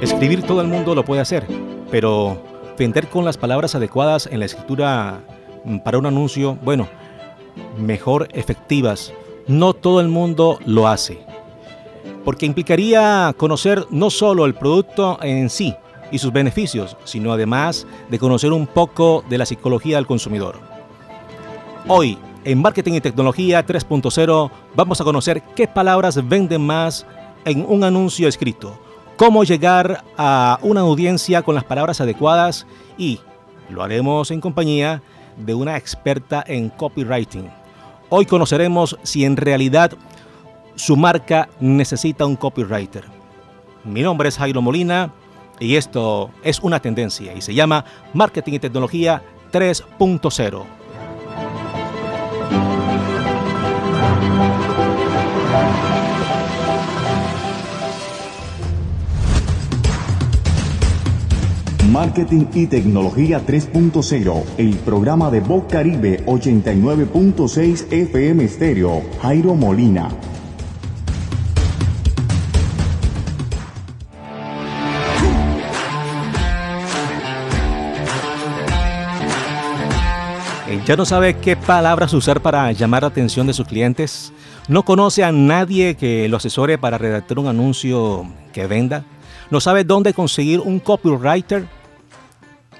Escribir todo el mundo lo puede hacer, pero vender con las palabras adecuadas en la escritura mm, para un anuncio, bueno, mejor efectivas, no todo el mundo lo hace. Porque implicaría conocer no solo el producto en sí y sus beneficios, sino además de conocer un poco de la psicología del consumidor. Hoy, en Marketing y Tecnología 3.0, vamos a conocer qué palabras venden más en un anuncio escrito, cómo llegar a una audiencia con las palabras adecuadas y lo haremos en compañía de una experta en copywriting. Hoy conoceremos si en realidad su marca necesita un copywriter. Mi nombre es Jairo Molina y esto es una tendencia y se llama Marketing y Tecnología 3.0. Marketing y Tecnología 3.0, el programa de Voz Caribe 89.6 FM Stereo, Jairo Molina. ¿Ya no sabe qué palabras usar para llamar la atención de sus clientes? ¿No conoce a nadie que lo asesore para redactar un anuncio que venda? ¿No sabe dónde conseguir un copywriter?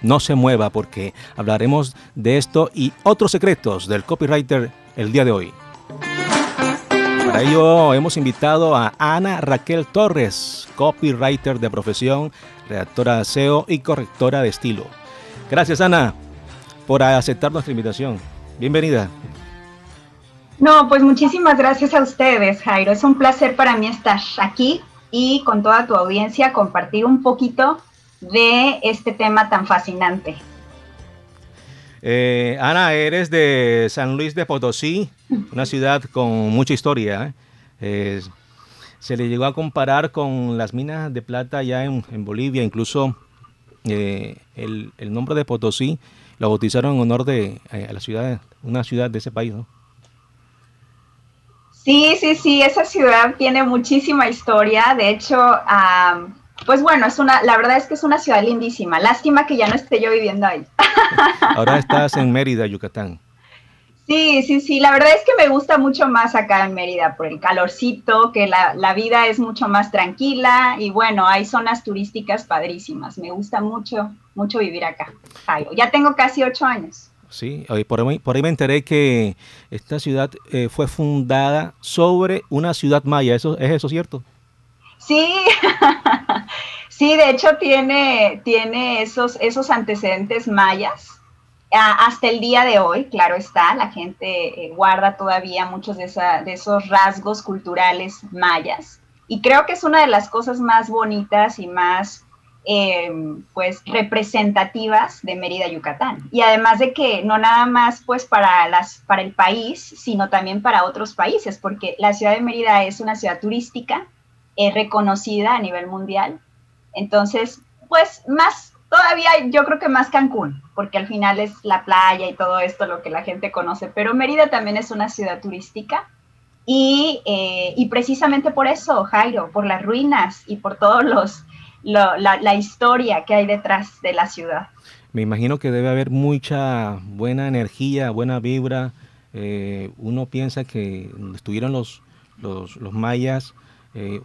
No se mueva porque hablaremos de esto y otros secretos del copywriter el día de hoy. Para ello hemos invitado a Ana Raquel Torres, copywriter de profesión, redactora de SEO y correctora de estilo. Gracias Ana por aceptar nuestra invitación. Bienvenida. No, pues muchísimas gracias a ustedes, Jairo. Es un placer para mí estar aquí y con toda tu audiencia compartir un poquito de este tema tan fascinante. Eh, Ana, eres de San Luis de Potosí, una ciudad con mucha historia. ¿eh? se le llegó a comparar con las minas de plata allá en, Bolivia, incluso eh, el, nombre de Potosí lo bautizaron en honor de a la ciudad, una ciudad de ese país, ¿no? Sí, sí, sí, esa ciudad tiene muchísima historia. De hecho, pues bueno, es una, la verdad es que es una ciudad lindísima. Lástima que ya no esté yo viviendo ahí. Ahora estás en Mérida, Yucatán. Sí, sí, sí. La verdad es que me gusta mucho más acá en Mérida por el calorcito, que la, vida es mucho más tranquila y bueno, hay zonas turísticas padrísimas. Me gusta mucho, mucho vivir acá. Ya tengo casi ocho años. Sí, por ahí, por ahí me enteré que esta ciudad eh, fue fundada sobre una ciudad maya. ¿Eso, ¿Es eso cierto? Sí, sí, de hecho tiene, tiene esos, esos antecedentes mayas. hasta el día de hoy, claro está, la gente eh, guarda todavía muchos de, esos rasgos culturales mayas. Y creo que es una de las cosas más bonitas y más em, pues representativas de Mérida, Yucatán. Y además de que no nada más pues para, las, para el país, sino también para otros países, porque la ciudad de Mérida es una ciudad turística, es reconocida a nivel mundial. Entonces, pues más, todavía yo creo que más Cancún, porque al final es la playa y todo esto lo que la gente conoce, pero Mérida también es una ciudad turística y, eh, y precisamente por eso, Jairo, por las ruinas y por todos los, la, historia que hay detrás de la ciudad. Me imagino que debe haber mucha buena energía, buena vibra. Eh, uno piensa que estuvieron los, los, mayas, eh,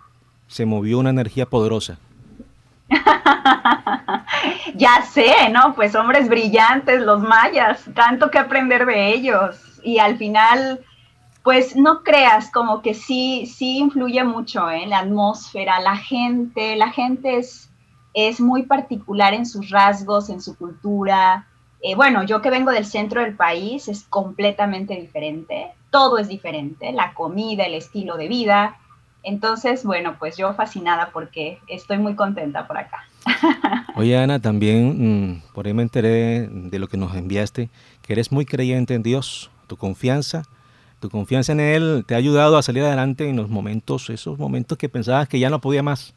se movió una energía poderosa. ya sé, ¿no? Pues hombres brillantes, los mayas, tanto que aprender de ellos. Y al final, pues no creas, como que sí, sí influye mucho, ¿eh? La atmósfera, la gente, la gente es, es muy particular en sus rasgos, en su cultura. Eh, bueno, yo que vengo del centro del país es completamente diferente. Todo es diferente, la comida, el estilo de vida, entonces, bueno, pues yo fascinada porque estoy muy contenta por acá. Oye, Ana, también mm, por ahí me enteré de lo que nos enviaste, que eres muy creyente en Dios, tu confianza, tu confianza en Él te ha ayudado a salir adelante en los momentos, esos momentos que pensabas que ya no podía más.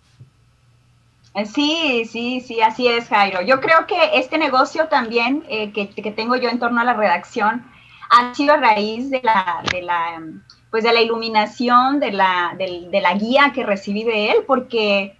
Eh, sí, sí, sí, así es, Jairo. Yo creo que este negocio también eh, que, que, tengo yo en torno a la redacción ha sido a raíz de la, de la pues de la iluminación, de la, de, la guía que recibí de él, porque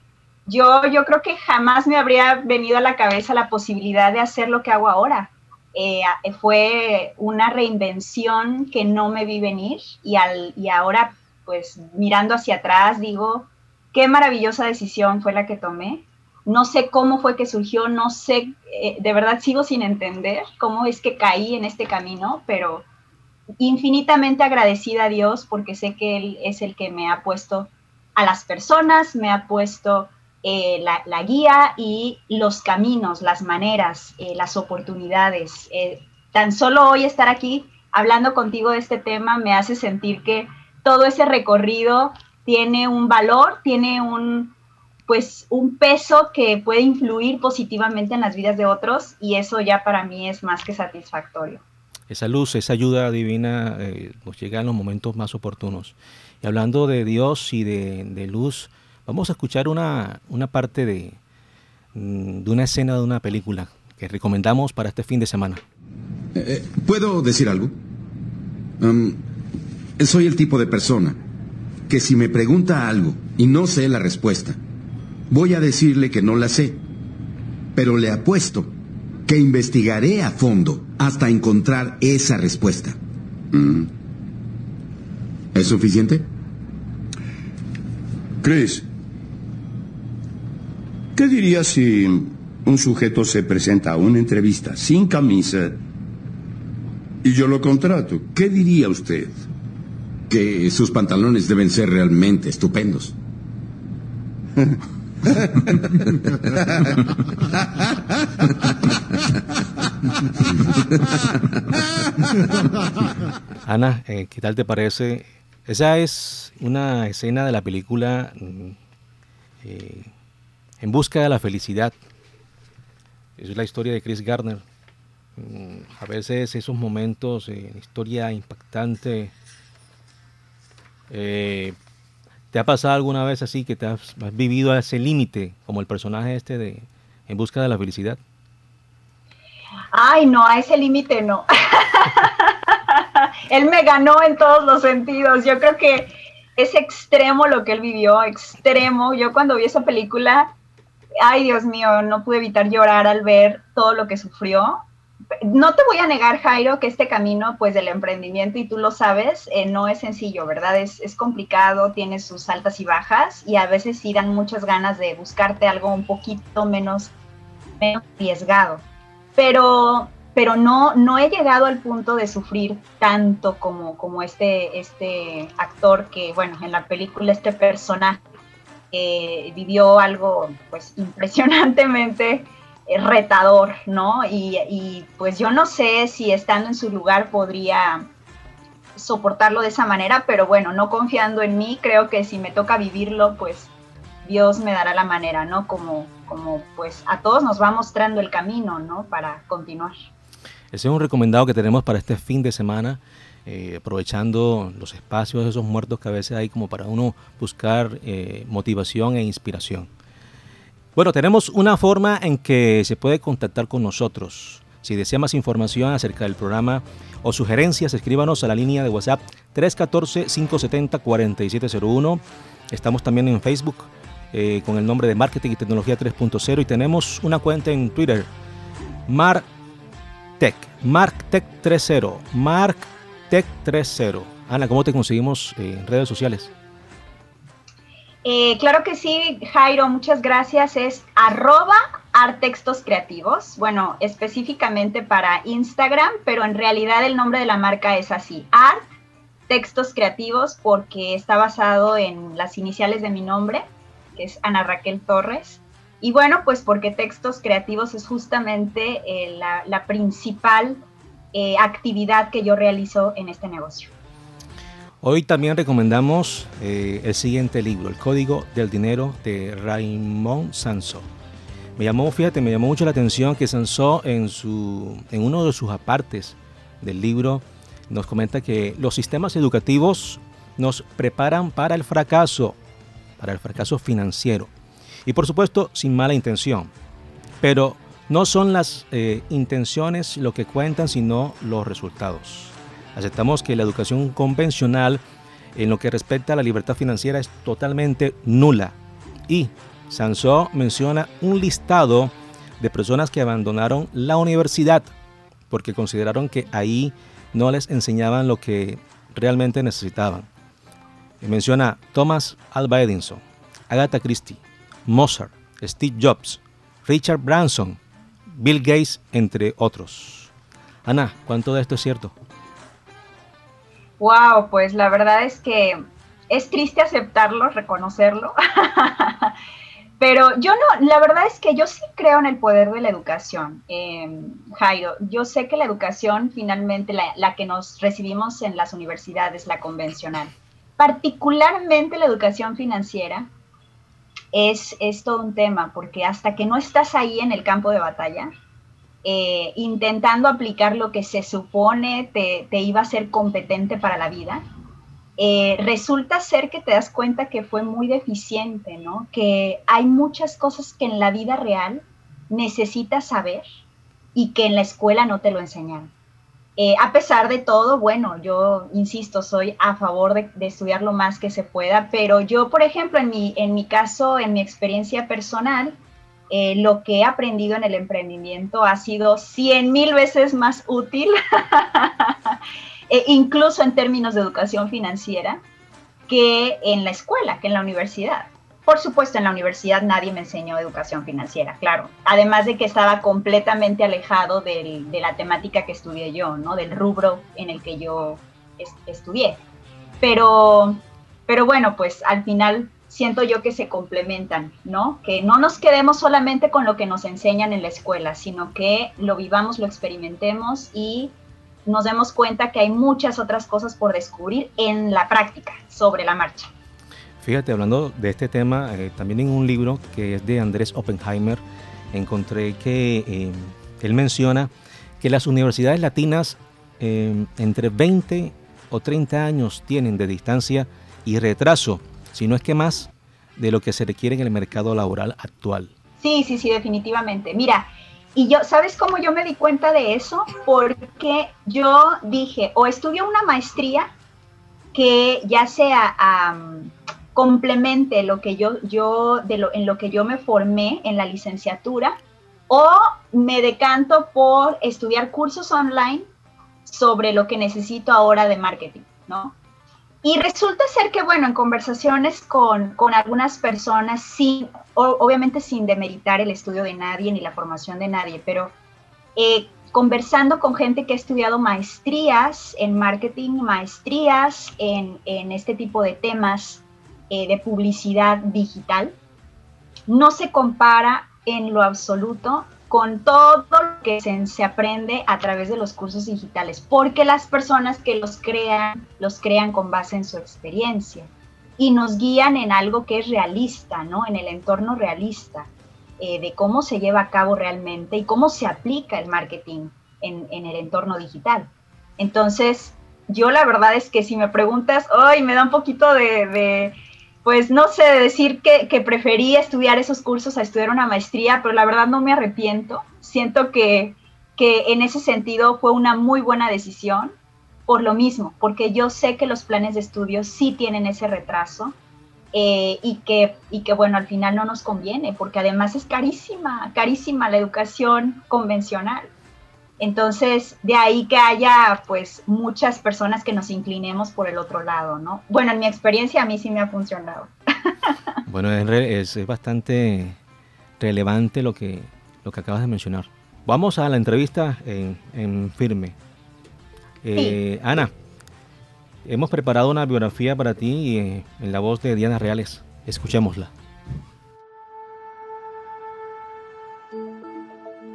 yo, yo creo que jamás me habría venido a la cabeza la posibilidad de hacer lo que hago ahora. Eh, fue una reinvención que no me vi venir y, al, y ahora, pues mirando hacia atrás, digo, qué maravillosa decisión fue la que tomé. No sé cómo fue que surgió, no sé, eh, de verdad sigo sin entender cómo es que caí en este camino, pero infinitamente agradecida a Dios porque sé que Él es el que me ha puesto a las personas, me ha puesto eh, la, guía y los caminos, las maneras, eh, las oportunidades. Eh, tan solo hoy estar aquí hablando contigo de este tema me hace sentir que todo ese recorrido tiene un valor, tiene un pues un peso que puede influir positivamente en las vidas de otros y eso ya para mí es más que satisfactorio. Esa luz, esa ayuda divina nos llega en los momentos más oportunos. Y hablando de Dios y de, de luz, Vamos a escuchar una, parte de, mm, de una escena de una película que recomendamos para este fin de semana. Eh, eh, ¿Puedo decir algo? Soy el tipo de persona que si me pregunta algo y no sé la respuesta, voy a decirle que no la sé. Pero le apuesto que investigaré a fondo hasta encontrar esa respuesta. Mm. ¿Es suficiente? Chris, ¿Qué diría si un sujeto se presenta a una entrevista sin camisa y yo lo contrato? ¿Qué diría usted? Que sus pantalones deben ser realmente estupendos. Ana, eh, ¿qué tal te parece? Esa es una escena de la película mm, eh, en busca de la felicidad. Es la historia de Chris Gardner. Mm, a veces esos momentos en historia impactante. Eh, ¿Te ha pasado alguna vez así que te has, vivido a ese límite, como el personaje este de En busca de la felicidad? Ay, no, a ese límite no. él me ganó en todos los sentidos. Yo creo que es extremo lo que él vivió, extremo. Yo cuando vi esa película ay Dios mío, no pude evitar llorar al ver todo lo que sufrió. No te voy a negar, Jairo, que este camino, pues, del emprendimiento, y tú lo sabes, eh, no es sencillo, ¿verdad? Es, es, complicado, tiene sus altas y bajas, y a veces sí dan muchas ganas de buscarte algo un poquito menos, menos arriesgado. Pero, pero no, no he llegado al punto de sufrir tanto como, como este, este actor que, bueno, en la película, este personaje vivió algo pues impresionantemente eh, retador, ¿no? Y, pues yo no sé si estando en su lugar podría soportarlo de esa manera, pero bueno, no confiando en mí, creo que si me toca vivirlo, pues Dios me dará la manera, ¿no? Como, como pues a todos nos va mostrando el camino, ¿no? Para continuar. Ese es un recomendado que tenemos para este fin de semana. Eh, aprovechando los espacios esos muertos que a veces hay como para uno buscar eh, motivación e inspiración. Bueno, tenemos una forma en que se puede contactar con nosotros. Si desea más información acerca del programa o sugerencias, escríbanos a la línea de WhatsApp 314-570-4701. Estamos también en Facebook eh, con el nombre de Marketing y Tecnología 3.0 y tenemos una cuenta en Twitter, MarTech, MarTech30, Mark Tech 3.0. Ana, ¿cómo te conseguimos eh, en redes sociales? Eh, claro que sí, Jairo, muchas gracias. Es arroba artextos creativos. Bueno, específicamente para Instagram, pero en realidad el nombre de la marca es así, art textos creativos, porque está basado en las iniciales de mi nombre, que es Ana Raquel Torres. Y bueno, pues porque textos creativos es justamente eh, la, principal eh, actividad que yo realizo en este negocio. Hoy también recomendamos eh, el siguiente libro, El Código del Dinero de Raymond Sanso. Me llamó, fíjate, me llamó mucho la atención que Sanso en, su, en uno de sus apartes del libro nos comenta que los sistemas educativos nos preparan para el fracaso, para el fracaso financiero. Y por supuesto, sin mala intención. Pero no son las eh, intenciones lo que cuentan, sino los resultados. Aceptamos que la educación convencional en lo que respecta a la libertad financiera es totalmente nula y Sansó menciona un listado de personas que abandonaron la universidad porque consideraron que ahí no les enseñaban lo que realmente necesitaban. menciona Thomas Alva Edison, Agatha Christie, Mozart, Steve Jobs, Richard Branson, Bill Gates, entre otros. Ana, ¿cuánto de esto es cierto? Wow, pues la verdad es que es triste aceptarlo, reconocerlo. Pero yo no, la verdad es que yo sí creo en el poder de la educación, em, Jairo. Yo sé que la educación, finalmente, la, que nos recibimos en las universidades, la convencional, particularmente la educación financiera, es, es todo un tema, porque hasta que no estás ahí en el campo de batalla, eh, intentando aplicar lo que se supone te, te, iba a ser competente para la vida, eh, resulta ser que te das cuenta que fue muy deficiente, ¿no? Que hay muchas cosas que en la vida real necesitas saber y que en la escuela no te lo enseñan. Eh, a pesar de todo, bueno, yo insisto, soy a favor de, estudiar lo más que se pueda, pero yo, por ejemplo, en mi, en mi caso, en mi experiencia personal, eh, lo que he aprendido en el emprendimiento ha sido cien mil veces más útil, e incluso en términos de educación financiera, que en la escuela, que en la universidad. Por supuesto, en la universidad nadie me enseñó educación financiera, claro. Además de que estaba completamente alejado de la temática que estudié yo, ¿no? Del rubro en el que yo estudié. Pero, pero bueno, pues al final siento yo que se complementan, ¿no? Que no nos quedemos solamente con lo que nos enseñan en la escuela, sino que lo vivamos, lo experimentemos y nos demos cuenta que hay muchas otras cosas por descubrir en la práctica, sobre la marcha. Fíjate, hablando de este tema, eh, también en un libro que es de Andrés Oppenheimer, encontré que eh, él menciona que las universidades latinas eh, entre 20 o 30 años tienen de distancia y retraso, si no es que más, de lo que se requiere en el mercado laboral actual. Sí, sí, sí, definitivamente. Mira, y yo, ¿sabes cómo yo me di cuenta de eso? Porque yo dije, o estudio una maestría que ya sea complemente lo que yo, yo de lo, en lo que yo me formé en la licenciatura o me decanto por estudiar cursos online sobre lo que necesito ahora de marketing, ¿no? Y resulta ser que, bueno, en conversaciones con, con algunas personas, sin, obviamente sin demeritar el estudio de nadie ni la formación de nadie, pero eh, conversando con gente que ha estudiado maestrías en marketing, maestrías en, en este tipo de temas, eh, de publicidad digital no se compara en lo absoluto con todo lo que se, aprende a través de los cursos digitales, porque las personas que los crean, los crean con base en su experiencia y nos guían en algo que es realista, ¿no? En el entorno realista, eh, de cómo se lleva a cabo realmente y cómo se aplica el marketing en, el entorno digital. Entonces, yo la verdad es que si me preguntas, hoy me da un poquito de pues no sé, decir que, que preferí estudiar esos cursos a estudiar una maestría, pero la verdad no me arrepiento. Siento que, que en ese sentido fue una muy buena decisión por lo mismo, porque yo sé que los planes de estudio sí tienen ese retraso eh, y, que, y que, bueno, al final no nos conviene, porque además es carísima, carísima la educación convencional. Entonces, de ahí que haya pues muchas personas que nos inclinemos por el otro lado, ¿no? Bueno, en mi experiencia a mí sí me ha funcionado. Bueno, es, es bastante relevante lo que, lo que acabas de mencionar. Vamos a la entrevista en, firme. Eh, Ana, hemos preparado una biografía para ti eh, en la voz de Diana Reales. Escuchémosla.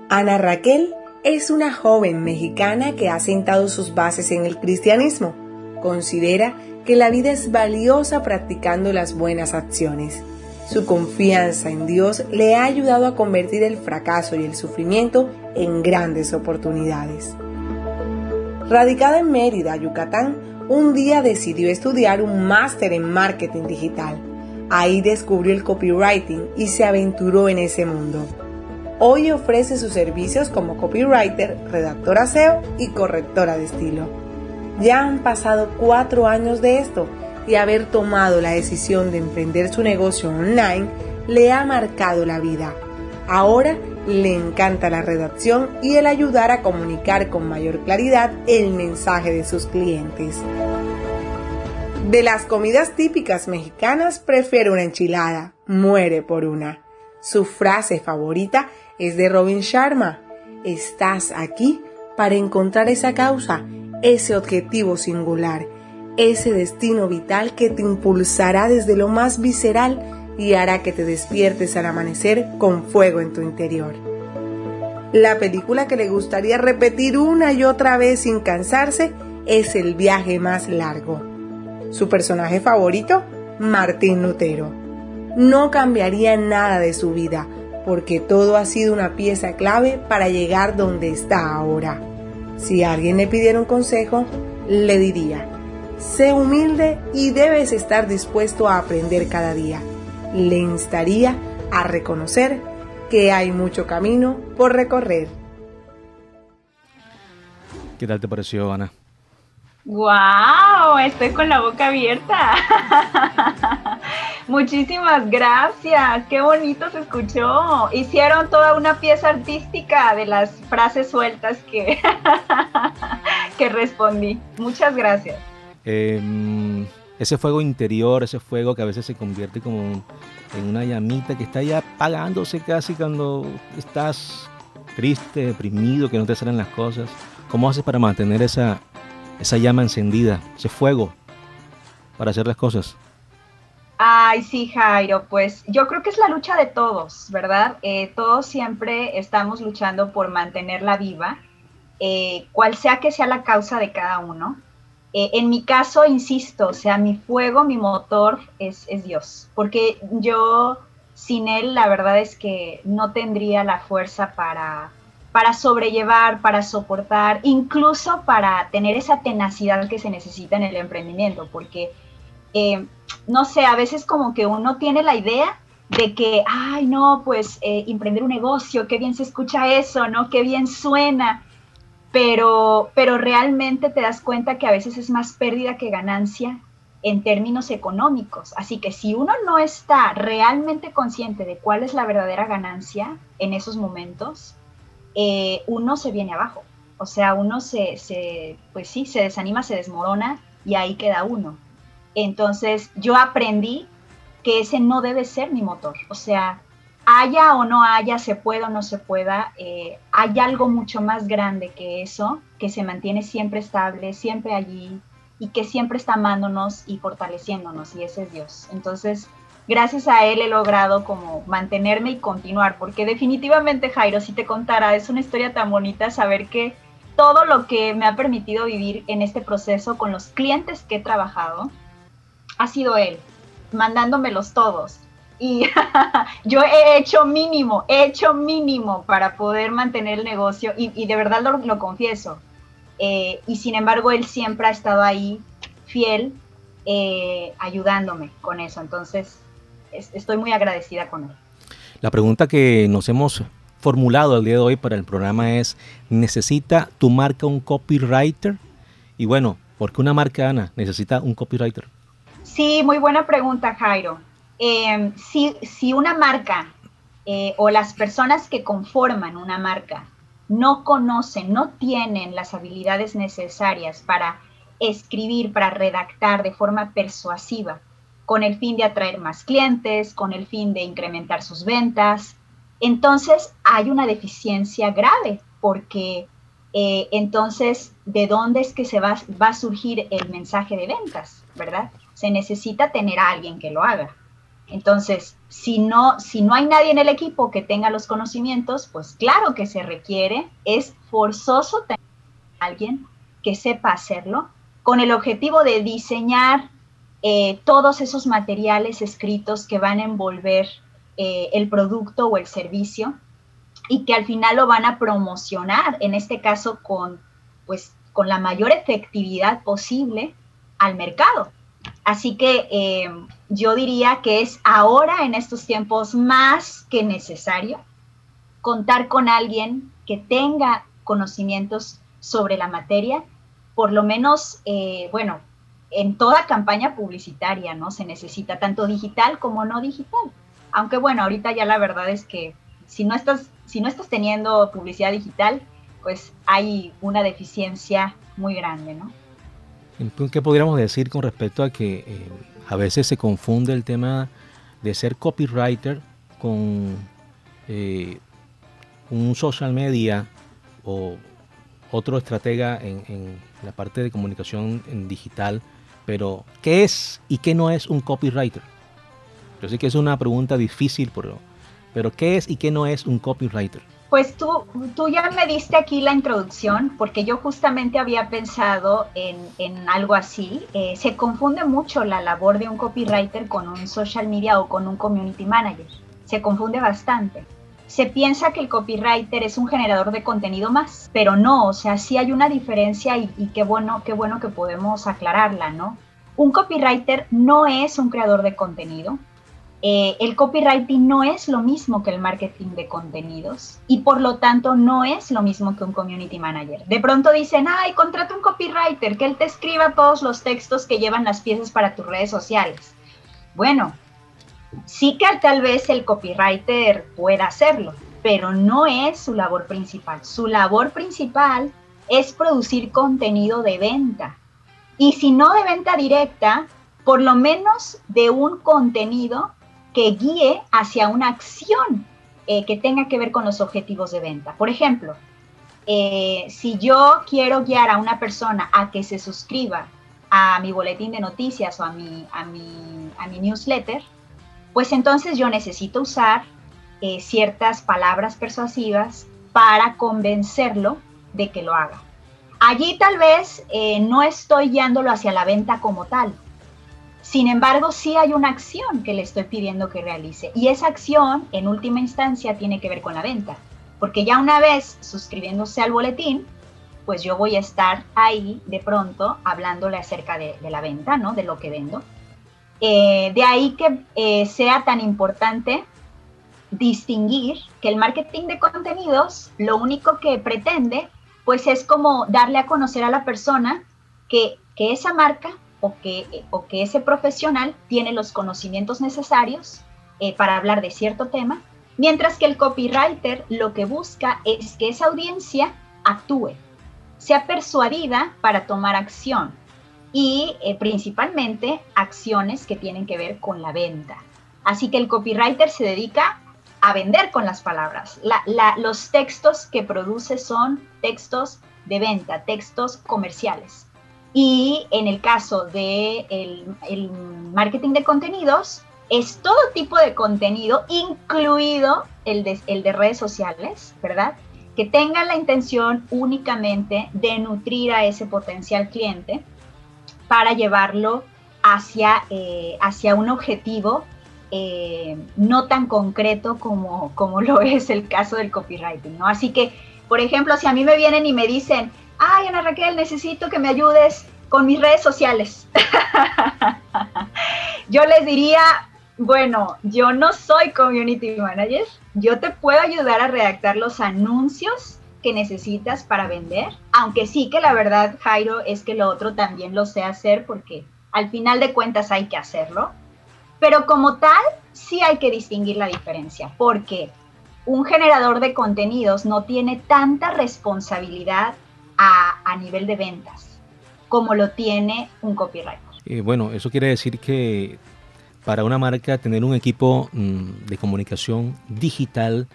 Ana Raquel es una joven mexicana que ha sentado sus bases en el cristianismo. Considera que la vida es valiosa practicando las buenas acciones. Su confianza en Dios le ha ayudado a convertir el fracaso y el sufrimiento en grandes oportunidades. Radicada en Mérida, Yucatán, un día decidió estudiar un máster en marketing digital. Ahí descubrió el copywriting y se aventuró en ese mundo. Hoy ofrece sus servicios como copywriter, redactora SEO y correctora de estilo. Ya han pasado cuatro años de esto y haber tomado la decisión de emprender su negocio online le ha marcado la vida. Ahora le encanta la redacción y el ayudar a comunicar con mayor claridad el mensaje de sus clientes. De las comidas típicas mexicanas prefiere una enchilada, muere por una. Su frase favorita es de Robin Sharma. Estás aquí para encontrar esa causa, ese objetivo singular, ese destino vital que te impulsará desde lo más visceral y hará que te despiertes al amanecer con fuego en tu interior. La película que le gustaría repetir una y otra vez sin cansarse es El viaje más largo. Su personaje favorito, Martín Lutero. No cambiaría nada de su vida, porque todo ha sido una pieza clave para llegar donde está ahora. Si alguien le pidiera un consejo, le diría, sé humilde y debes estar dispuesto a aprender cada día. Le instaría a reconocer que hay mucho camino por recorrer. ¿Qué tal te pareció, Ana? ¡Wow! Estoy con la boca abierta. Muchísimas gracias. Qué bonito se escuchó. Hicieron toda una pieza artística de las frases sueltas que, que respondí. Muchas gracias. Em, ese fuego interior, ese fuego que a veces se convierte como en una llamita que está ya apagándose casi cuando estás triste, deprimido, que no te salen las cosas. ¿Cómo haces para mantener esa, esa llama encendida, ese fuego para hacer las cosas? Ay, sí, Jairo, pues yo creo que es la lucha de todos, ¿verdad? Eh, todos siempre estamos luchando por mantenerla viva, eh, cual sea que sea la causa de cada uno. Eh, en mi caso, insisto, o sea, mi fuego, mi motor es, es Dios, porque yo sin Él, la verdad es que no tendría la fuerza para, para sobrellevar, para soportar, incluso para tener esa tenacidad que se necesita en el emprendimiento, porque, eh, no sé, a veces como que uno tiene la idea de que, ay, no, pues eh, emprender un negocio, qué bien se escucha eso, ¿no? Qué bien suena, pero, pero realmente te das cuenta que a veces es más pérdida que ganancia en términos económicos. Así que si uno no está realmente consciente de cuál es la verdadera ganancia en esos momentos, eh, uno se viene abajo. O sea, uno se, se, pues sí, se desanima, se desmorona y ahí queda uno. Entonces yo aprendí que ese no debe ser mi motor. O sea, haya o no haya, se pueda o no se pueda, eh, hay algo mucho más grande que eso, que se mantiene siempre estable, siempre allí y que siempre está amándonos y fortaleciéndonos y ese es Dios. Entonces, gracias a él he logrado como mantenerme y continuar, porque definitivamente Jairo, si te contara, es una historia tan bonita saber que todo lo que me ha permitido vivir en este proceso con los clientes que he trabajado ha sido él, mandándomelos todos. Y yo he hecho mínimo, he hecho mínimo para poder mantener el negocio y, de verdad lo, confieso. Eh, y sin embargo, él siempre ha estado ahí fiel, eh, ayudándome con eso. Entonces, estoy muy agradecida con él. La pregunta que nos hemos formulado el día de hoy para el programa es, ¿necesita tu marca un copywriter? Y bueno, ¿por qué una marca, Ana, necesita un copywriter? Sí, muy buena pregunta, Jairo. Em, si, una marca eh, o las personas que conforman una marca no conocen, no tienen las habilidades necesarias para escribir, para redactar de forma persuasiva, con el fin de atraer más clientes, con el fin de incrementar sus ventas. Entonces hay una deficiencia grave porque eh, entonces, ¿de dónde es que se va, va a surgir el mensaje de ventas? ¿Verdad? Se necesita tener a alguien que lo haga. Entonces, si no, si no hay nadie en el equipo que tenga los conocimientos, pues claro que se requiere, es forzoso tener a alguien que sepa hacerlo con el objetivo de diseñar eh, todos esos materiales escritos que van a envolver eh, el producto o el servicio y que al final lo van a promocionar, en este caso con, pues, con la mayor efectividad posible al mercado. Así que eh, yo diría que es ahora, en estos tiempos, más que necesario contar con alguien que tenga conocimientos sobre la materia, por lo menos, bueno, en toda campaña publicitaria, ¿no? Se necesita tanto digital como no digital. Aunque bueno, ahorita ya la verdad es que si no estás, si no estás teniendo publicidad digital, pues hay una deficiencia muy grande, ¿no? ¿Qué podríamos decir con respecto a que eh, a veces se confunde el tema de ser copywriter con eh, un social media o otro estratega en, la parte de comunicación digital, pero ¿qué es y qué no es un copywriter? Yo sé que es una pregunta difícil, pero, pero ¿qué es y qué no es un copywriter? Pues tú, tú ya me diste aquí la introducción, porque yo justamente había pensado en, algo así. Eh, se confunde mucho la labor de un copywriter con un social media o con un community manager. Se confunde bastante se piensa que el copywriter es un generador de contenido más, pero no, o sea, sí hay una diferencia y, qué bueno, qué bueno que podemos aclararla, ¿no? Un copywriter no es un creador de contenido. Eh, el copywriting no es lo mismo que el marketing de contenidos y por lo tanto no es lo mismo que un community manager. De pronto dicen, ay, contrata un copywriter, que él te escriba todos los textos que llevan las piezas para tus redes sociales. Bueno, Sí que tal vez el copywriter pueda hacerlo, pero no es su labor principal. Su labor principal es producir contenido de venta. Y si no de venta directa, por lo menos de un contenido que guíe hacia una acción eh, que tenga que ver con los objetivos de venta. Por ejemplo, eh, si yo quiero guiar a una persona a que se suscriba a mi boletín de noticias o a mi, a mi newsletter, pues entonces yo necesito usar eh, ciertas palabras persuasivas para convencerlo de que lo haga. Allí tal vez no estoy guiándolo hacia la venta como tal. Sin embargo, sí hay una acción que le estoy pidiendo que realice. Y esa acción, en última instancia, tiene que ver con la venta. Porque ya una vez suscribiéndose al boletín, pues yo voy a estar ahí de pronto hablándole acerca de, la venta, ¿no? De lo que vendo. Eh, de ahí que eh, sea tan importante distinguir que el marketing de contenidos lo único que pretende pues es como darle a conocer a la persona que, esa marca o que, o que, ese profesional tiene los conocimientos necesarios eh, para hablar de cierto tema, mientras que el copywriter lo que busca es que esa audiencia actúe, sea persuadida para tomar acción, y eh, principalmente acciones que tienen que ver con la venta. Así que el copywriter se dedica a vender con las palabras. los textos que produce son textos de venta, textos comerciales. Y en el caso de el, marketing de contenidos, es todo tipo de contenido, incluido el de, redes sociales, ¿verdad? Que tengan la intención únicamente de nutrir a ese potencial cliente para llevarlo hacia, eh, hacia un objetivo eh, no tan concreto como, como lo es el caso del copywriting, ¿no? Así que, por ejemplo, si a mí me vienen y me dicen, ay, Ana Raquel, necesito que me ayudes con mis redes sociales, yo les diría, bueno, yo no soy community manager, yo te puedo ayudar a redactar los anuncios que necesitas para vender, aunque sí que la verdad, Jairo, es que lo otro también lo sé hacer porque al final de cuentas hay que hacerlo, pero como tal, sí hay que distinguir la diferencia, porque un generador de contenidos no tiene tanta responsabilidad a, nivel de ventas como lo tiene un copywriter. Eh, bueno, eso quiere decir que para una marca tener un equipo mm, de comunicación digital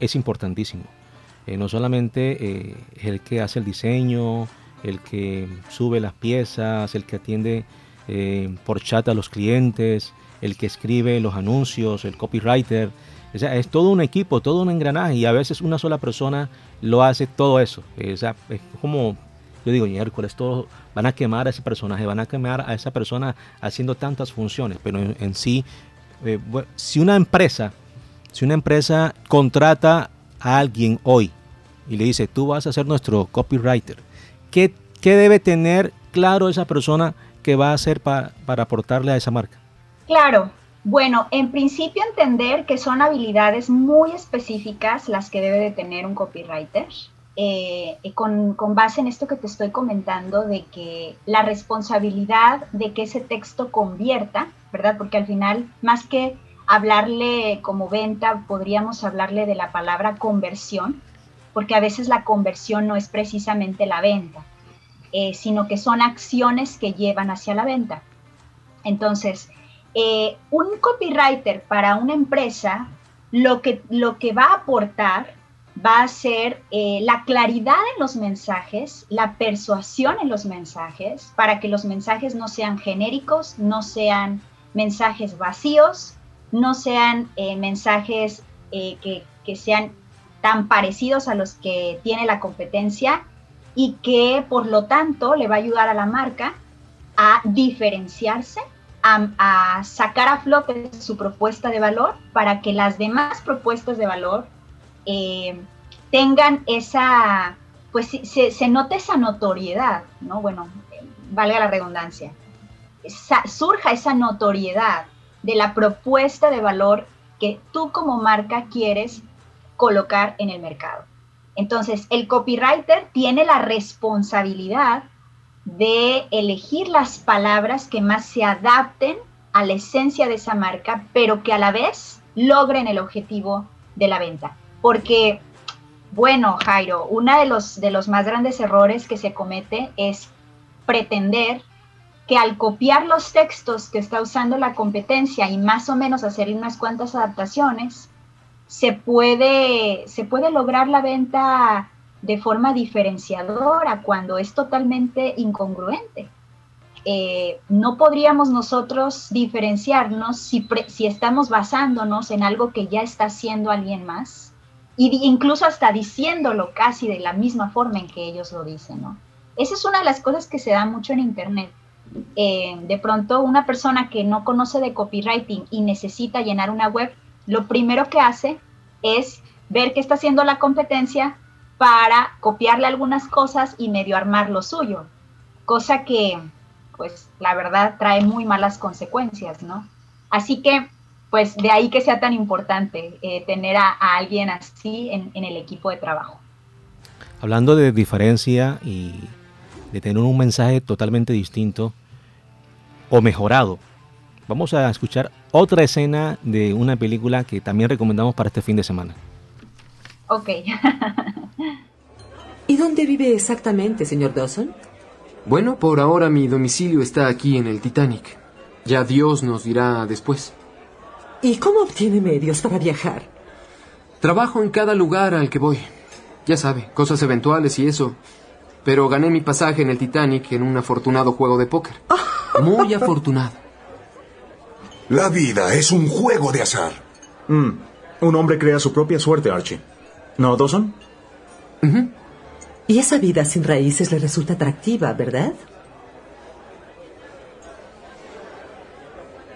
es importantísimo. Eh, no solamente eh, es el que hace el diseño, el que sube las piezas, el que atiende eh, por chat a los clientes, el que escribe los anuncios, el copywriter. O sea, es todo un equipo, todo un engranaje y a veces una sola persona lo hace todo eso. O sea, es como, yo digo, miércoles, todos van a quemar a ese personaje, van a quemar a esa persona haciendo tantas funciones, pero en, sí, si una empresa, si una empresa contrata a alguien hoy y le dice, tú vas a ser nuestro copywriter, ¿qué, qué debe tener claro esa persona que va a hacer para aportarle a esa marca? Claro, bueno, en principio entender que son habilidades muy específicas las que debe de tener un copywriter. Eh, con, con, base en esto que te estoy comentando, de que la responsabilidad de que ese texto convierta, ¿verdad? Porque al final, más que hablarle como venta, podríamos hablarle de la palabra conversión, porque a veces la conversión no es precisamente la venta, eh, sino que son acciones que llevan hacia la venta. Entonces, eh, un copywriter para una empresa lo que, lo que va a aportar va a ser eh, la claridad en los mensajes, la persuasión en los mensajes, para que los mensajes no sean genéricos, no sean mensajes vacíos, no sean mensajes que, que sean tan parecidos a los que tiene la competencia y que por lo tanto le va a ayudar a la marca a diferenciarse, a, sacar a flote su propuesta de valor para que las demás propuestas de valor eh, tengan esa, pues se, se, note esa notoriedad, ¿no? Bueno, valga la redundancia, surja esa notoriedad de la propuesta de valor que tú como marca quieres colocar en el mercado. Entonces, el copywriter tiene la responsabilidad de elegir las palabras que más se adapten a la esencia de esa marca, pero que a la vez logren el objetivo de la venta. Porque, bueno, Jairo, uno de los, de los más grandes errores que se comete es pretender que al copiar los textos que está usando la competencia y más o menos hacer unas cuantas adaptaciones, se puede, se puede lograr la venta de forma diferenciadora cuando es totalmente incongruente. Eh, no podríamos nosotros diferenciarnos si, si, estamos basándonos en algo que ya está haciendo alguien más, e incluso hasta diciéndolo casi de la misma forma en que ellos lo dicen. ¿no? Esa es una de las cosas que se da mucho en Internet. Eh, de pronto, una persona que no conoce de copywriting y necesita llenar una web, lo primero que hace es ver qué está haciendo la competencia para copiarle algunas cosas y medio armar lo suyo, cosa que, pues, la verdad trae muy malas consecuencias, ¿no? Así que, pues, de ahí que sea tan importante eh, tener a, alguien así en, en el equipo de trabajo. Hablando de diferencia y de tener un mensaje totalmente distinto o mejorado vamos a escuchar otra escena de una película que también recomendamos para este fin de semana. Ok. ¿Y dónde vive exactamente, señor Dawson? Bueno, por ahora mi domicilio está aquí en el Titanic. Ya Dios nos dirá después. ¿Y cómo obtiene medios para viajar? Trabajo en cada lugar al que voy. Ya sabe, cosas eventuales y eso. Pero gané mi pasaje en el Titanic en un afortunado juego de póker. Muy afortunado. La vida es un juego de azar. Mm, un hombre crea su propia suerte, Archie. ¿No, Dawson? Y esa vida sin raíces le resulta atractiva, ¿verdad?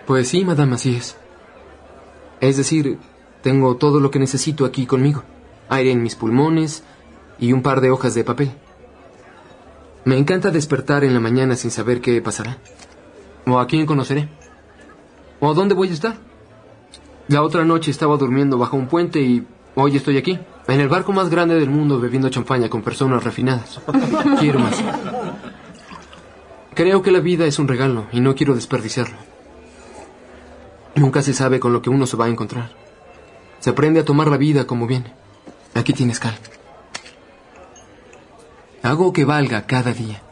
Pues sí, madame, así es. Es decir, tengo todo lo que necesito aquí conmigo. Aire en mis pulmones y un par de hojas de papel. Me encanta despertar en la mañana sin saber qué pasará. O a quién conoceré. ¿O dónde voy a estar? La otra noche estaba durmiendo bajo un puente y hoy estoy aquí, en el barco más grande del mundo bebiendo champaña con personas refinadas. Quiero más. Creo que la vida es un regalo y no quiero desperdiciarlo. Nunca se sabe con lo que uno se va a encontrar. Se aprende a tomar la vida como viene. Aquí tienes cal. Hago que valga cada día.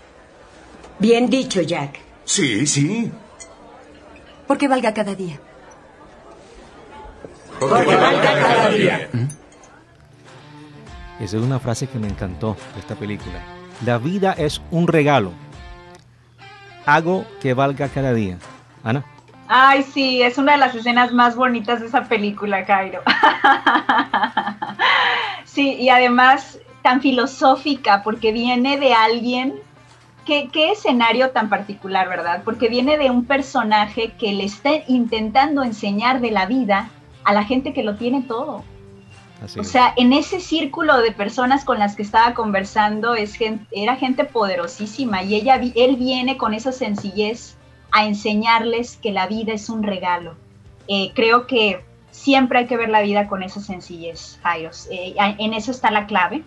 Bien dicho, Jack. Sí, sí. Porque valga cada día. Porque valga cada día. ¿Mm? Esa es una frase que me encantó de esta película. La vida es un regalo. Hago que valga cada día. Ana. Ay, sí, es una de las escenas más bonitas de esa película, Cairo. sí, y además tan filosófica, porque viene de alguien qué, escenario tan particular, ¿verdad? Porque viene de un personaje que le está intentando enseñar de la vida a la gente que lo tiene todo. O sea, en ese círculo de personas con las que estaba conversando es era gente poderosísima y ella, él viene con esa sencillez a enseñarles que la vida es un regalo. Eh, creo que siempre hay que ver la vida con esa sencillez, Jairos. Eh, en eso está la clave.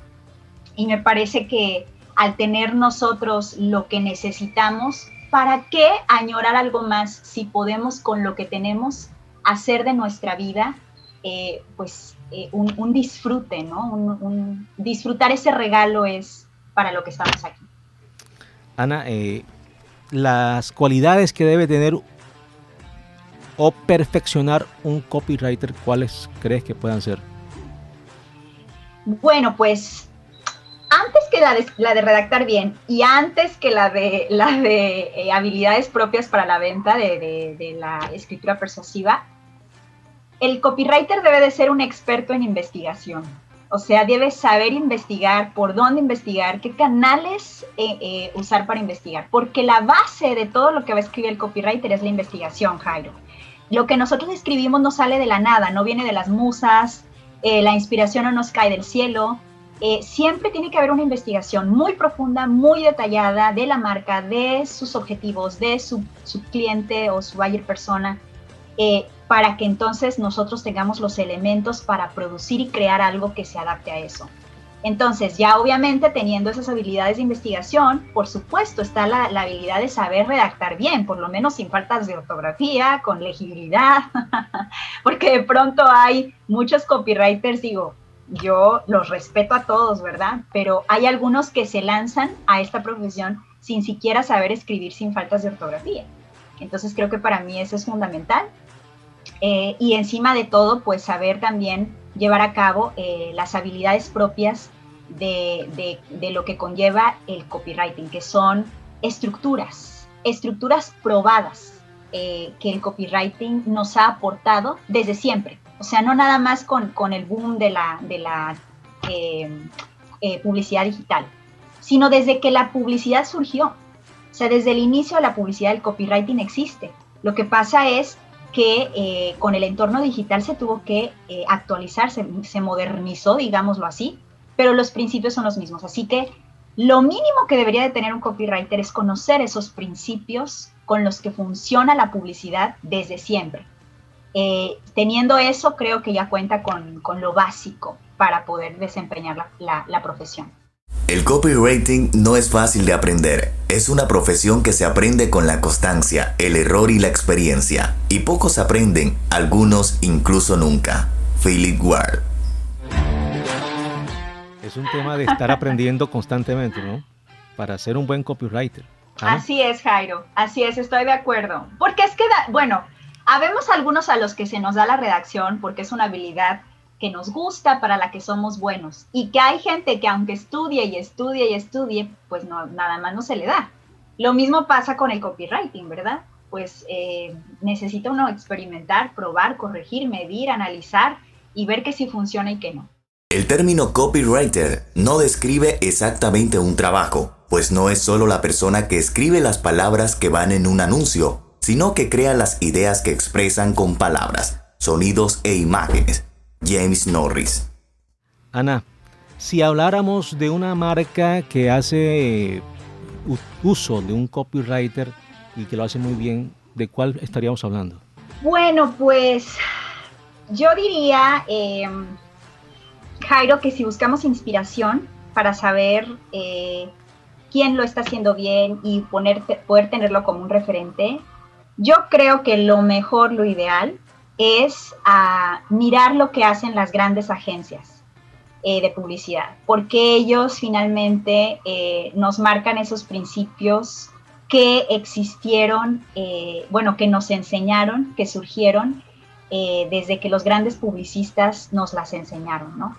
Y me parece que al tener nosotros lo que necesitamos, ¿para qué añorar algo más si podemos con lo que tenemos hacer de nuestra vida eh, pues eh, un, disfrute, ¿no? Un, disfrutar ese regalo es para lo que estamos aquí. Ana, las cualidades que debe tener o perfeccionar un copywriter, ¿cuáles crees que puedan ser? Bueno, pues antes que la de, la de redactar bien y antes que la de, la de eh, habilidades propias para la venta de, de, la escritura persuasiva, el copywriter debe de ser un experto en investigación. O sea, debe saber investigar, por dónde investigar, qué canales eh, eh, usar para investigar. Porque la base de todo lo que va a escribir el copywriter es la investigación, Jairo. Lo que nosotros escribimos no sale de la nada, no viene de las musas, la inspiración no nos cae del cielo, eh, siempre tiene que haber una investigación muy profunda, muy detallada de la marca, de sus objetivos, de su, cliente o su buyer persona, eh, para que entonces nosotros tengamos los elementos para producir y crear algo que se adapte a eso. Entonces, ya obviamente teniendo esas habilidades de investigación, por supuesto está la, habilidad de saber redactar bien, por lo menos sin faltas de ortografía, con legibilidad, porque de pronto hay muchos copywriters, digo, yo los respeto a todos, ¿verdad? Pero hay algunos que se lanzan a esta profesión sin siquiera saber escribir sin faltas de ortografía. Entonces creo que para mí eso es fundamental. Eh, y encima de todo, pues saber también llevar a cabo eh, las habilidades propias de, lo que conlleva el copywriting, que son estructuras, estructuras probadas eh, que el copywriting nos ha aportado desde siempre. O sea, no nada más con, el boom de la, de la publicidad digital, sino desde que la publicidad surgió. O sea, desde el inicio de la publicidad el copywriting existe. Lo que pasa es que eh, con el entorno digital se tuvo que actualizar, se, se modernizó, digámoslo así, pero los principios son los mismos. Así que lo mínimo que debería de tener un copywriter es conocer esos principios con los que funciona la publicidad desde siempre. Eh, teniendo eso, creo que ya cuenta con, lo básico para poder desempeñar la, profesión. El copywriting no es fácil de aprender. Es una profesión que se aprende con la constancia, el error y la experiencia. Y pocos aprenden, algunos incluso nunca. Philip Ward. Es un tema de estar aprendiendo constantemente, ¿no? Para ser un buen copywriter. ¿Ah? Así es, Jairo. Así es, estoy de acuerdo. Porque es que, bueno, Habemos algunos a los que se nos da la redacción porque es una habilidad que nos gusta, para la que somos buenos. Y que hay gente que aunque estudie y estudie y estudie, pues no, nada más no se le da. Lo mismo pasa con el copywriting, ¿verdad? Pues eh, necesita uno experimentar, probar, corregir, medir, analizar y ver que sí funciona y que no. El término copywriter no describe exactamente un trabajo, pues no es solo la persona que escribe las palabras que van en un anuncio, sino que crea las ideas que expresan con palabras, sonidos e imágenes. James Norris. Ana, si habláramos de una marca que hace uso de un copywriter y que lo hace muy bien, ¿de cuál estaríamos hablando? Bueno, pues yo diría, em, Jairo, que si buscamos inspiración para saber eh, quién lo está haciendo bien y poder tenerlo como un referente, yo creo que lo mejor, lo ideal, es ah, mirar lo que hacen las grandes agencias eh, de publicidad, porque ellos finalmente eh, nos marcan esos principios que existieron, eh, bueno, que nos enseñaron, que surgieron desde que los grandes publicistas nos las enseñaron, ¿no?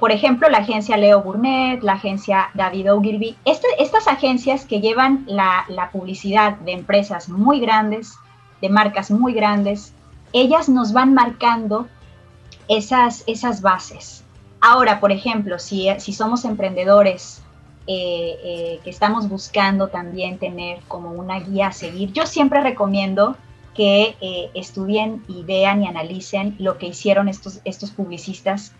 Por ejemplo, la agencia Leo Burnett, la agencia David Ogilvy, este, estas agencias que llevan la, publicidad de empresas muy grandes, de marcas muy grandes, ellas nos van marcando esas, esas bases. Ahora, por ejemplo, si, si somos emprendedores eh, eh, que estamos buscando también tener como una guía a seguir, yo siempre recomiendo que estudien y vean y analicen lo que hicieron estos, estos publicistas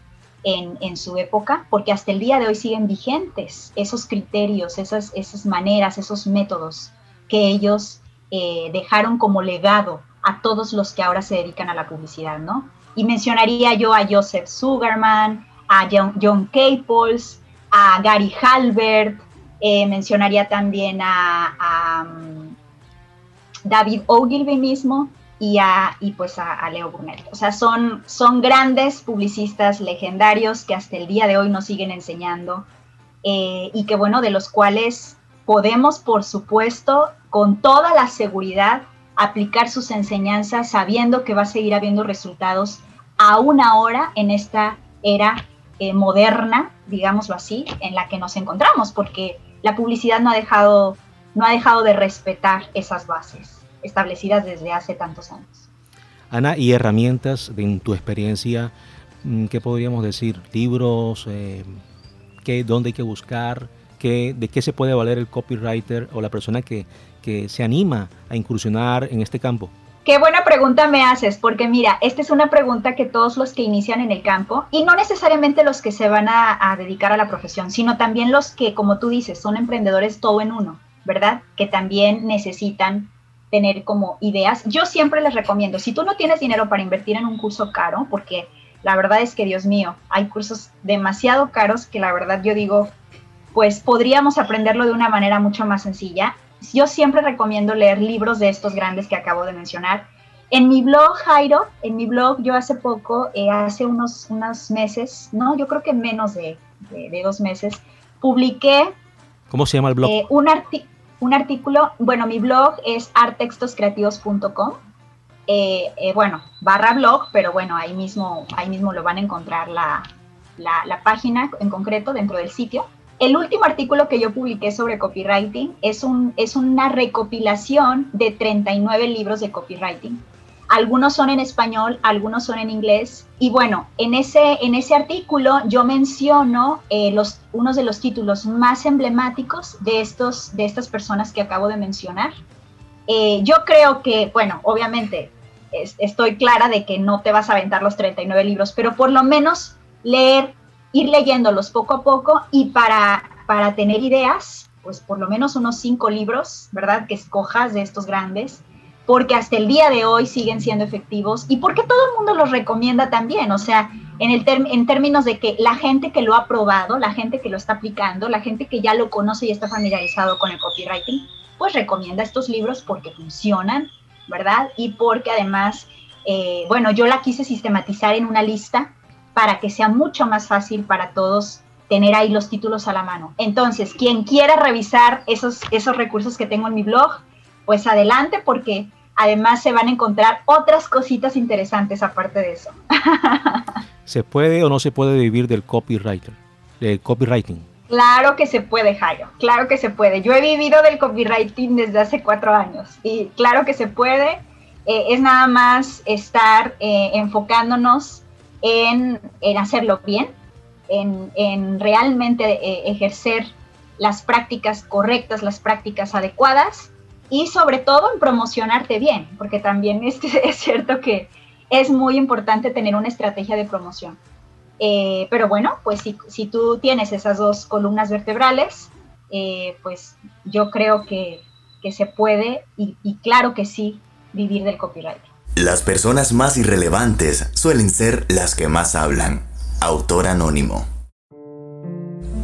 en, su época, porque hasta el día de hoy siguen vigentes esos criterios, esas, esas maneras, esos métodos que ellos eh, dejaron como legado a todos los que ahora se dedican a la publicidad, ¿no? Y mencionaría yo a Joseph Sugarman, a John, John Caples, a Gary Halbert, eh, mencionaría también a, um, David Ogilvy mismo, y, a, y pues a, Leo Burnett. O sea, son, son grandes publicistas legendarios que hasta el día de hoy nos siguen enseñando eh, y que bueno, de los cuales podemos, por supuesto, con toda la seguridad, aplicar sus enseñanzas sabiendo que va a seguir habiendo resultados aún ahora en esta era eh, moderna, digámoslo así, en la que nos encontramos, porque la publicidad no ha dejado, no ha dejado de respetar esas bases establecidas desde hace tantos años. Ana, ¿y herramientas en tu experiencia? Mm, ¿Qué podríamos decir? ¿Libros? Eh, ¿qué, ¿Dónde hay que buscar? ¿Qué, ¿De qué se puede valer el copywriter o la persona que, que se anima a incursionar en este campo? Qué buena pregunta me haces, porque mira, esta es una pregunta que todos los que inician en el campo, y no necesariamente los que se van a, dedicar a la profesión, sino también los que, como tú dices, son emprendedores todo en uno, ¿verdad? Que también necesitan tener como ideas. Yo siempre les recomiendo, si tú no tienes dinero para invertir en un curso caro, porque la verdad es que, Dios mío, hay cursos demasiado caros que la verdad yo digo, pues podríamos aprenderlo de una manera mucho más sencilla yo siempre recomiendo leer libros de estos grandes que acabo de mencionar. En mi blog, Jairo, en mi blog, yo hace poco, eh, hace unos, unos meses, no, yo creo que menos de, dos meses, publiqué. ¿Cómo se llama el blog? Eh, un, un artículo, bueno, mi blog es artextoscreativos.com. Eh, bueno, barra blog, pero bueno, ahí mismo, ahí mismo lo van a encontrar la, la página en concreto dentro del sitio. El último artículo que yo publiqué sobre copywriting es, un, es una recopilación de 39 libros de copywriting. Algunos son en español, algunos son en inglés. Y bueno, en ese, artículo yo menciono eh, unos de los títulos más emblemáticos de estas personas que acabo de mencionar. Eh, yo creo que, bueno, obviamente estoy clara de que no te vas a aventar los 39 libros, pero por lo menos leer ir leyéndolos poco a poco y para, para tener ideas, pues por lo menos unos cinco libros, ¿verdad? Que escojas de estos grandes, porque hasta el día de hoy siguen siendo efectivos y porque todo el mundo los recomienda también, o sea, en, el en términos de que la gente que lo ha probado, la gente que lo está aplicando, la gente que ya lo conoce y está familiarizado con el copywriting, pues recomienda estos libros porque funcionan, ¿verdad? Y porque además, eh, bueno, yo la quise sistematizar en una lista para que sea mucho más fácil para todos tener ahí los títulos a la mano. Entonces, quien quiera revisar esos, esos recursos que tengo en mi blog, pues adelante porque además se van a encontrar otras cositas interesantes aparte de eso. ¿Se puede o no se puede vivir del copywriter, del copywriting? Claro que se puede, Jairo, claro que se puede. Yo he vivido del copywriting desde hace cuatro años y claro que se puede. Eh, es nada más estar eh, enfocándonos en, hacerlo bien, en, realmente eh, ejercer las prácticas correctas, las prácticas adecuadas y sobre todo en promocionarte bien, porque también es, es cierto que es muy importante tener una estrategia de promoción. Eh, pero bueno, pues si, tú tienes esas dos columnas vertebrales, eh, pues yo creo que, se puede y, y claro que sí vivir del copyright. Las personas más irrelevantes suelen ser las que más hablan. Autor anónimo.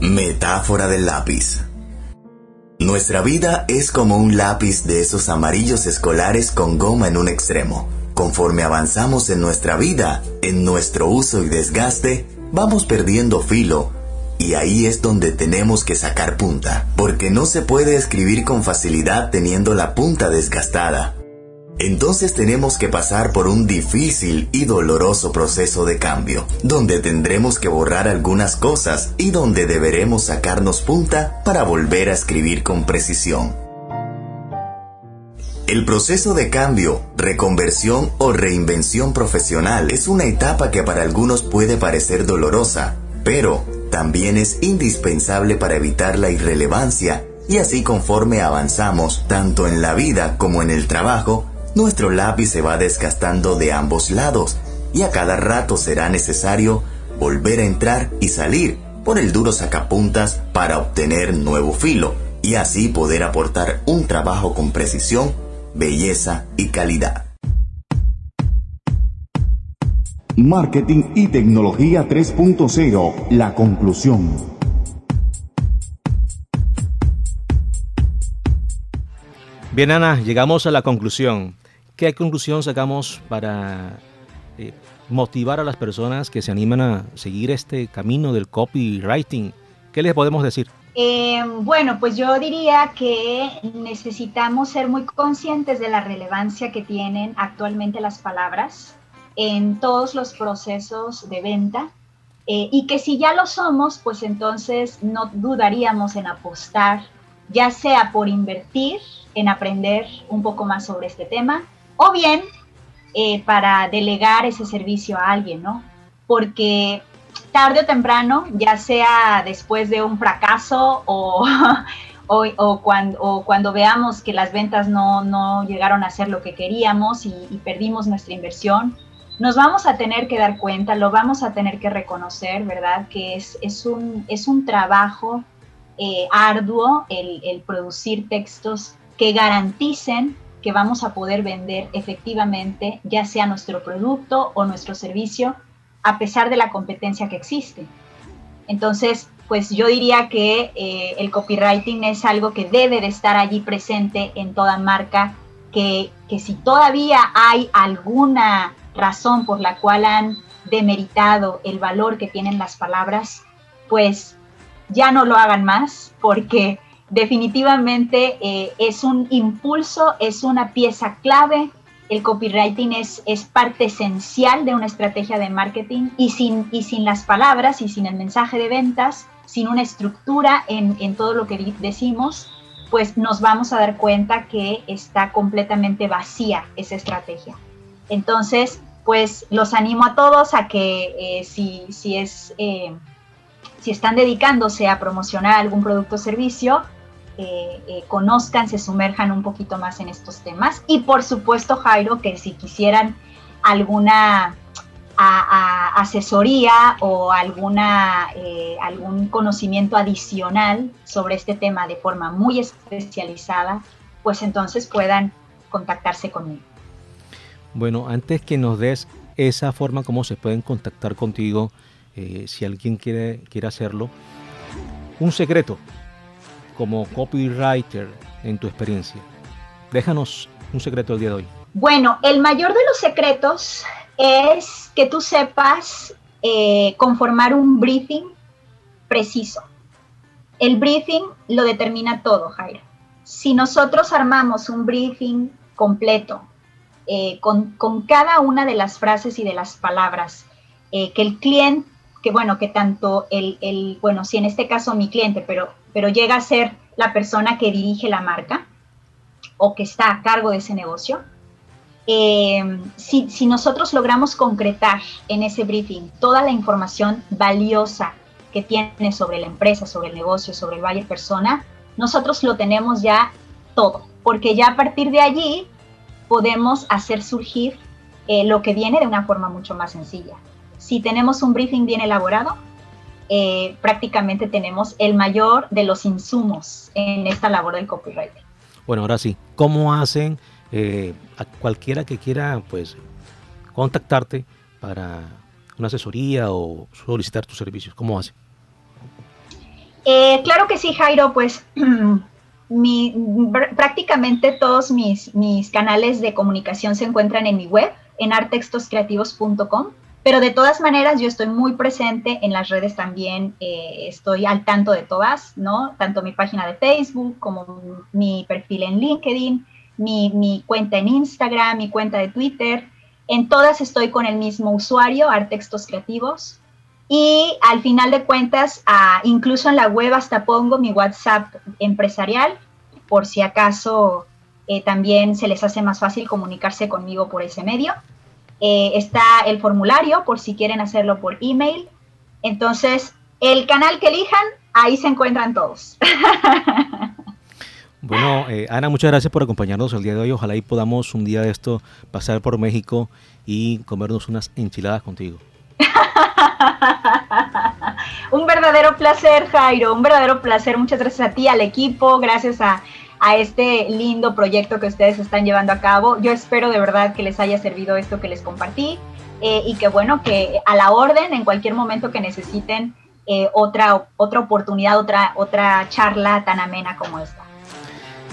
Metáfora del lápiz. Nuestra vida es como un lápiz de esos amarillos escolares con goma en un extremo. Conforme avanzamos en nuestra vida, en nuestro uso y desgaste, vamos perdiendo filo y ahí es donde tenemos que sacar punta, porque no se puede escribir con facilidad teniendo la punta desgastada. Entonces tenemos que pasar por un difícil y doloroso proceso de cambio, donde tendremos que borrar algunas cosas y donde deberemos sacarnos punta para volver a escribir con precisión. El proceso de cambio, reconversión o reinvención profesional es una etapa que para algunos puede parecer dolorosa, pero también es indispensable para evitar la irrelevancia y así conforme avanzamos tanto en la vida como en el trabajo, nuestro lápiz se va desgastando de ambos lados y a cada rato será necesario volver a entrar y salir por el duro sacapuntas para obtener nuevo filo y así poder aportar un trabajo con precisión, belleza y calidad. Marketing y tecnología 3.0, la conclusión. Bien, Ana, llegamos a la conclusión. ¿Qué conclusión sacamos para eh, motivar a las personas que se animan a seguir este camino del copywriting? ¿Qué les podemos decir? Eh, bueno, pues yo diría que necesitamos ser muy conscientes de la relevancia que tienen actualmente las palabras en todos los procesos de venta eh, y que si ya lo somos, pues entonces no dudaríamos en apostar, ya sea por invertir en aprender un poco más sobre este tema o bien eh, para delegar ese servicio a alguien, ¿no? Porque tarde o temprano, ya sea después de un fracaso o, o, cuando, cuando, veamos que las ventas no, llegaron a ser lo que queríamos y, perdimos nuestra inversión, nos vamos a tener que dar cuenta, lo vamos a tener que reconocer, ¿verdad? Que es, es, un, es un trabajo eh, arduo el producir textos que garanticen que vamos a poder vender efectivamente, ya sea nuestro producto o nuestro servicio, a pesar de la competencia que existe. Entonces, pues yo diría que eh, el copywriting es algo que debe de estar allí presente en toda marca, que, que si todavía hay alguna razón por la cual han demeritado el valor que tienen las palabras, pues ya no lo hagan más, porque definitivamente eh, es un impulso, es una pieza clave el copywriting es, parte esencial de una estrategia de marketing y sin, y sin las palabras y sin el mensaje de ventas, sin una estructura en, en todo lo que decimos, pues nos vamos a dar cuenta que está completamente vacía esa estrategia. Entonces, pues los animo a todos a que eh, si, si, es, eh, si están dedicándose a promocionar algún producto o servicio, eh, eh, conozcan, se sumerjan un poquito más en estos temas. Y por supuesto, Jairo, que si quisieran alguna asesoría o alguna, eh, algún conocimiento adicional sobre este tema de forma muy especializada, pues entonces puedan contactarse conmigo. Bueno, antes que nos des esa forma como se pueden contactar contigo, si alguien quiere, quiere hacerlo, un secreto como copywriter en tu experiencia? Déjanos un secreto el día de hoy. Bueno, el mayor de los secretos es que tú sepas eh, conformar un briefing preciso. El briefing lo determina todo, Jairo. Si nosotros armamos un briefing completo eh, con, cada una de las frases y de las palabras eh, que el cliente, que bueno, que tanto el, el, bueno, si en este caso mi cliente, pero pero llega a ser la persona que dirige la marca o que está a cargo de ese negocio. Eh, si, nosotros logramos concretar en ese briefing toda la información valiosa que tiene sobre la empresa, sobre el negocio, sobre el buyer persona, nosotros lo tenemos ya todo, porque ya a partir de allí podemos hacer surgir eh, lo que viene de una forma mucho más sencilla. Si tenemos un briefing bien elaborado, eh, prácticamente tenemos el mayor de los insumos en esta labor del copywriting. Bueno, ahora sí, ¿cómo hacen eh, a cualquiera que quiera pues contactarte para una asesoría o solicitar tus servicios? ¿Cómo hacen? Eh, claro que sí, Jairo, pues prácticamente todos mis, mis canales de comunicación se encuentran en mi web, en artextoscreativos.com. Pero de todas maneras, yo estoy muy presente en las redes también, eh, estoy al tanto de todas, ¿no? Tanto mi página de Facebook como mi perfil en LinkedIn, mi, cuenta en Instagram, mi cuenta de Twitter. En todas estoy con el mismo usuario, Artextos Creativos. Y al final de cuentas, incluso en la web hasta pongo mi WhatsApp empresarial, por si acaso eh, también se les hace más fácil comunicarse conmigo por ese medio. Eh, está el formulario por si quieren hacerlo por email. Entonces, el canal que elijan, ahí se encuentran todos. Bueno, eh, Ana, muchas gracias por acompañarnos el día de hoy. Ojalá y podamos un día de esto pasar por México y comernos unas enchiladas contigo. un verdadero placer, Jairo, un verdadero placer. Muchas gracias a ti, al equipo, gracias a a este lindo proyecto que ustedes están llevando a cabo. Yo espero de verdad que les haya servido esto que les compartí eh, y que bueno, que a la orden, en cualquier momento que necesiten eh, otra, otra oportunidad, otra, otra charla tan amena como esta.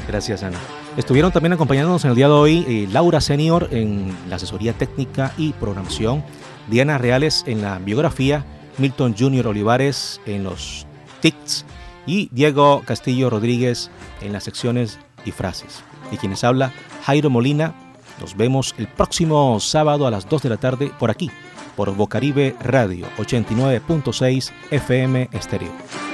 Gracias, Ana. Estuvieron también acompañándonos en el día de hoy eh, Laura Senior en la asesoría técnica y programación, Diana Reales en la biografía, Milton Junior Olivares en los tics y Diego Castillo Rodríguez en las secciones y frases. Y quienes habla, Jairo Molina. Nos vemos el próximo sábado a las 2 de la tarde por aquí, por Bocaribe Radio 89.6 FM Estéreo.